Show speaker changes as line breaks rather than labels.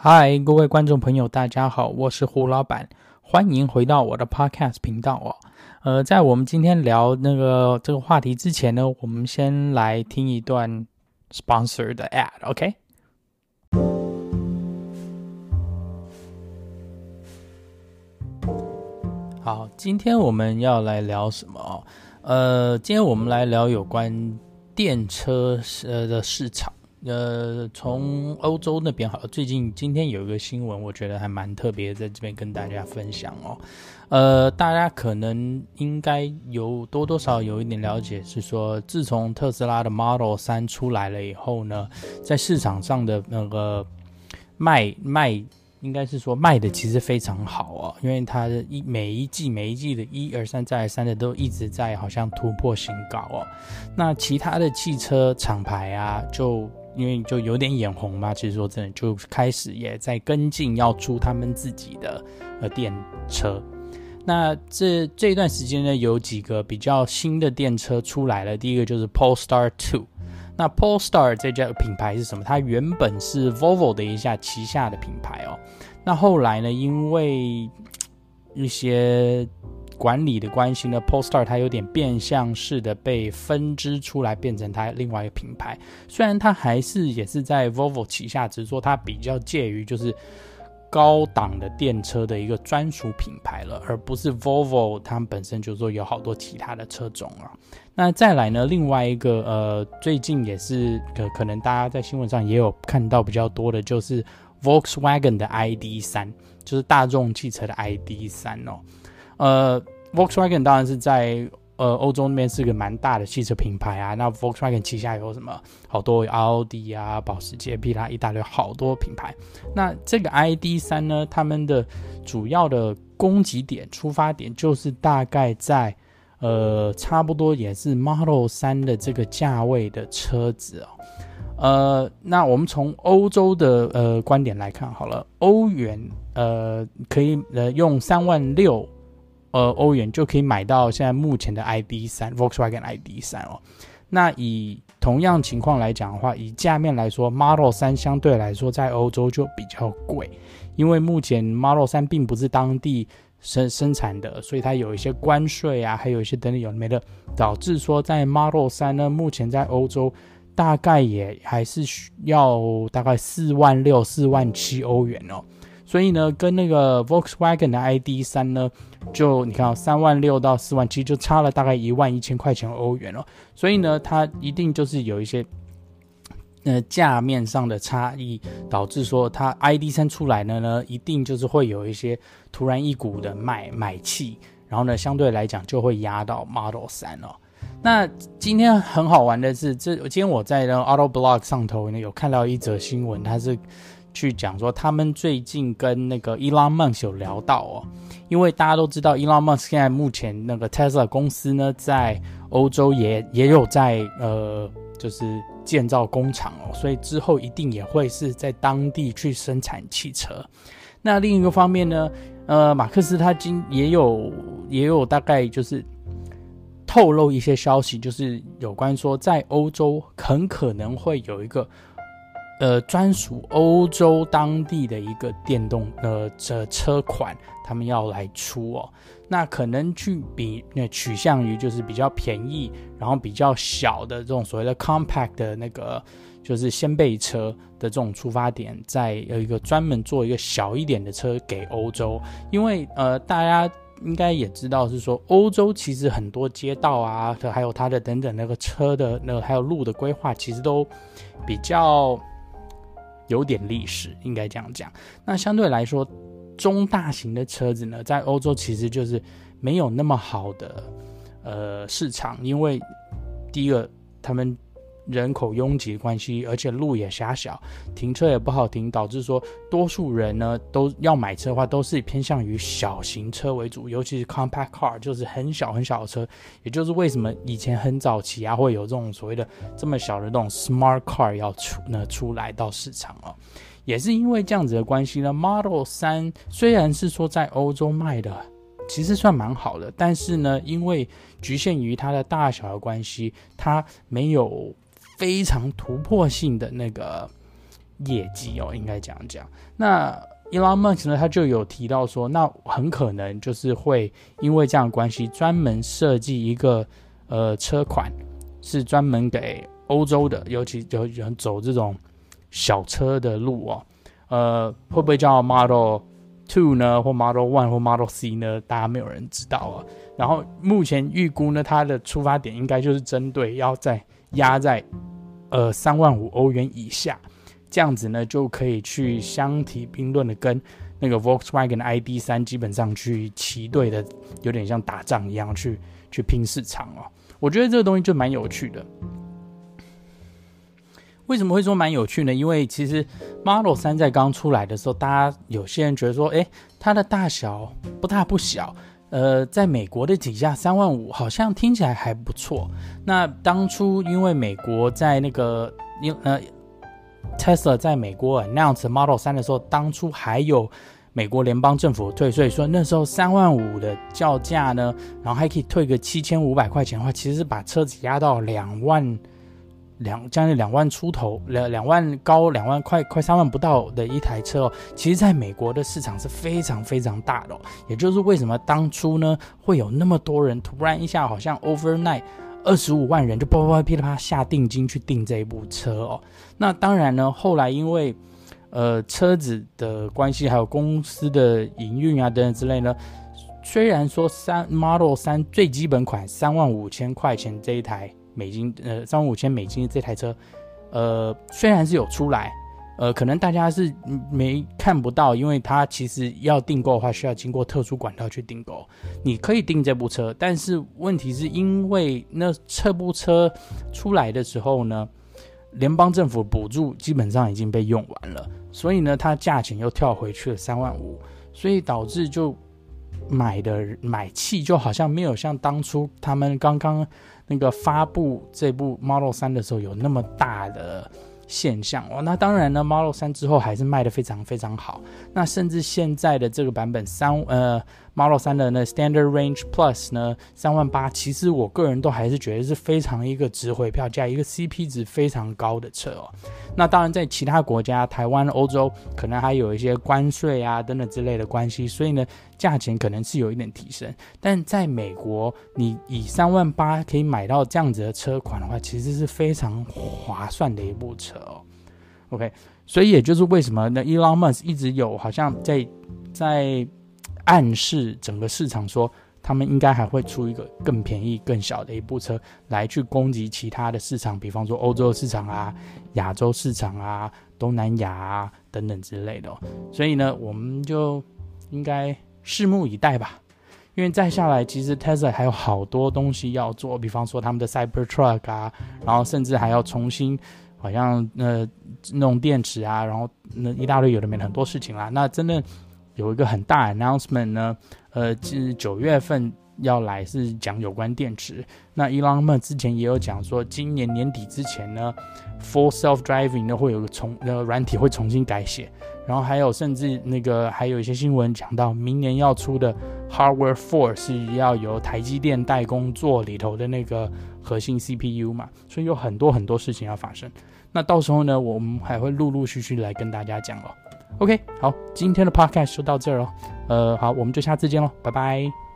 嗨，各位观众朋友，大家好，我是胡老板，欢迎回到我的 Podcast 频道哦。呃，在我们今天聊那个这个话题之前呢，我们先来听一段 sponsor 的 ad，OK？好，今天我们要来聊什么？呃，今天我们来聊有关电车呃的市场。呃，从欧洲那边好，最近今天有一个新闻，我觉得还蛮特别，在这边跟大家分享哦。呃，大家可能应该有多多少有一点了解，是说自从特斯拉的 Model 3出来了以后呢，在市场上的那个卖卖，应该是说卖的其实非常好哦，因为它的一每一季每一季的一而三再而三的都一直在好像突破新高哦。那其他的汽车厂牌啊，就因为就有点眼红嘛，其实说真的，就开始也在跟进，要出他们自己的呃电车。那这这段时间呢，有几个比较新的电车出来了。第一个就是 Polestar Two。那 Polestar 这家品牌是什么？它原本是 Volvo 的一下旗下的品牌哦。那后来呢，因为一些管理的关系呢，Polestar 它有点变相式的被分支出来，变成它另外一个品牌。虽然它还是也是在 Volvo 旗下，只是说它比较介于就是高档的电车的一个专属品牌了，而不是 Volvo 它们本身就是说有好多其他的车种啊。那再来呢，另外一个呃，最近也是可可能大家在新闻上也有看到比较多的，就是 Volkswagen 的 ID.3，就是大众汽车的 ID.3 哦。呃，Volkswagen 当然是在呃欧洲那边是个蛮大的汽车品牌啊。那 Volkswagen 旗下有什么？好多奥迪啊、保时捷、皮拉，一大堆好多品牌。那这个 ID.3 呢，他们的主要的供给点、出发点就是大概在呃差不多也是 Model 3的这个价位的车子哦。呃，那我们从欧洲的呃观点来看好了，欧元呃可以呃用三万六。呃，欧元就可以买到现在目前的 ID.3 Volkswagen ID.3 哦。那以同样情况来讲的话，以价面来说，Model 3相对来说在欧洲就比较贵，因为目前 Model 3并不是当地生生产的，所以它有一些关税啊，还有一些等等有没的，导致说在 Model 3呢，目前在欧洲大概也还是需要大概四万六、四万七欧元哦。所以呢，跟那个 Volkswagen 的 ID.3 呢，就你看，三万六到四万七，就差了大概一万一千块钱欧元哦。所以呢，它一定就是有一些呃价面上的差异，导致说它 ID.3 出来的呢，一定就是会有一些突然一股的买买气，然后呢，相对来讲就会压到 Model 3哦。那今天很好玩的是，这今天我在呢 Auto Blog 上头呢有看到一则新闻，它是。去讲说，他们最近跟那个 Elon Musk 有聊到哦，因为大家都知道，Elon Musk 现在目前那个 Tesla 公司呢，在欧洲也也有在呃，就是建造工厂哦，所以之后一定也会是在当地去生产汽车。那另一个方面呢，呃，马克思他今也有也有大概就是透露一些消息，就是有关说在欧洲很可能会有一个。呃，专属欧洲当地的一个电动呃这车款，他们要来出哦。那可能去比那取向于就是比较便宜，然后比较小的这种所谓的 compact 的那个就是掀背车的这种出发点，再有一个专门做一个小一点的车给欧洲。因为呃，大家应该也知道是说，欧洲其实很多街道啊，还有它的等等那个车的那个还有路的规划，其实都比较。有点历史，应该这样讲。那相对来说，中大型的车子呢，在欧洲其实就是没有那么好的呃市场，因为第一个他们。人口拥挤的关系，而且路也狭小，停车也不好停，导致说多数人呢都要买车的话，都是偏向于小型车为主，尤其是 compact car，就是很小很小的车。也就是为什么以前很早期啊，会有这种所谓的这么小的这种 smart car 要出呢出来到市场哦，也是因为这样子的关系呢，Model 3虽然是说在欧洲卖的其实算蛮好的，但是呢，因为局限于它的大小的关系，它没有。非常突破性的那个业绩哦，应该讲讲。那 Elon Musk 呢，他就有提到说，那很可能就是会因为这样的关系，专门设计一个呃车款，是专门给欧洲的，尤其有人走这种小车的路哦。呃，会不会叫 Model Two 呢，或 Model One 或 Model C 呢？大家没有人知道啊。然后目前预估呢，它的出发点应该就是针对要在压在呃三万五欧元以下。这样子呢，就可以去相提并论的跟那个 Volkswagen ID 三基本上去齐对的，有点像打仗一样去去拼市场哦。我觉得这个东西就蛮有趣的。为什么会说蛮有趣呢？因为其实 Model 三在刚出来的时候，大家有些人觉得说，诶，它的大小不大不小，呃，在美国的底价三万五，好像听起来还不错。那当初因为美国在那个因呃。Tesla 在美国 announce Model 3的时候，当初还有美国联邦政府退税，说那时候三万五的叫价呢，然后还可以退个七千五百块钱的话，其实是把车子压到两万两将近两万出头，两两万高两万快快三万不到的一台车哦，其实在美国的市场是非常非常大的哦，也就是为什么当初呢会有那么多人突然一下好像 overnight。二十五万人就啪啪啪噼里啪下定金去订这一部车哦。那当然呢，后来因为呃车子的关系，还有公司的营运啊等等之类呢，虽然说三 Model 三最基本款三万五千块钱这一台美金，呃三万五千美金这台车，呃虽然是有出来。呃，可能大家是没看不到，因为它其实要订购的话，需要经过特殊管道去订购。你可以订这部车，但是问题是因为那这部车出来的时候呢，联邦政府补助基本上已经被用完了，所以呢，它价钱又跳回去了三万五，所以导致就买的买气就好像没有像当初他们刚刚那个发布这部 Model 3的时候有那么大的。现象哦，那当然呢，Model 3之后还是卖的非常非常好。那甚至现在的这个版本三呃 Model 3的那 Standard Range Plus 呢，三万八，其实我个人都还是觉得是非常一个值回票价，一个 CP 值非常高的车哦。那当然在其他国家，台湾、欧洲可能还有一些关税啊等等之类的关系，所以呢，价钱可能是有一点提升。但在美国，你以三万八可以买到这样子的车款的话，其实是非常划算的一部车。哦，OK，所以也就是为什么呢？Elon Musk 一直有好像在在暗示整个市场说，他们应该还会出一个更便宜、更小的一部车来去攻击其他的市场，比方说欧洲市场啊、亚洲市场啊、东南亚啊等等之类的。所以呢，我们就应该拭目以待吧。因为再下来，其实 Tesla 还有好多东西要做，比方说他们的 Cybertruck 啊，然后甚至还要重新。好像呃弄电池啊，然后那一大堆有的没很多事情啦。那真的有一个很大的 announcement 呢，呃，是九月份要来是讲有关电池。那 Elon Musk 之前也有讲说，今年年底之前呢，Full Self Driving 呢会有个重呃软体会重新改写，然后还有甚至那个还有一些新闻讲到明年要出的 Hardware Four 是要由台积电代工做里头的那个。核心 CPU 嘛，所以有很多很多事情要发生。那到时候呢，我们还会陆陆续续来跟大家讲哦。OK，好，今天的 Podcast 就到这儿了。呃，好，我们就下次见喽，拜拜。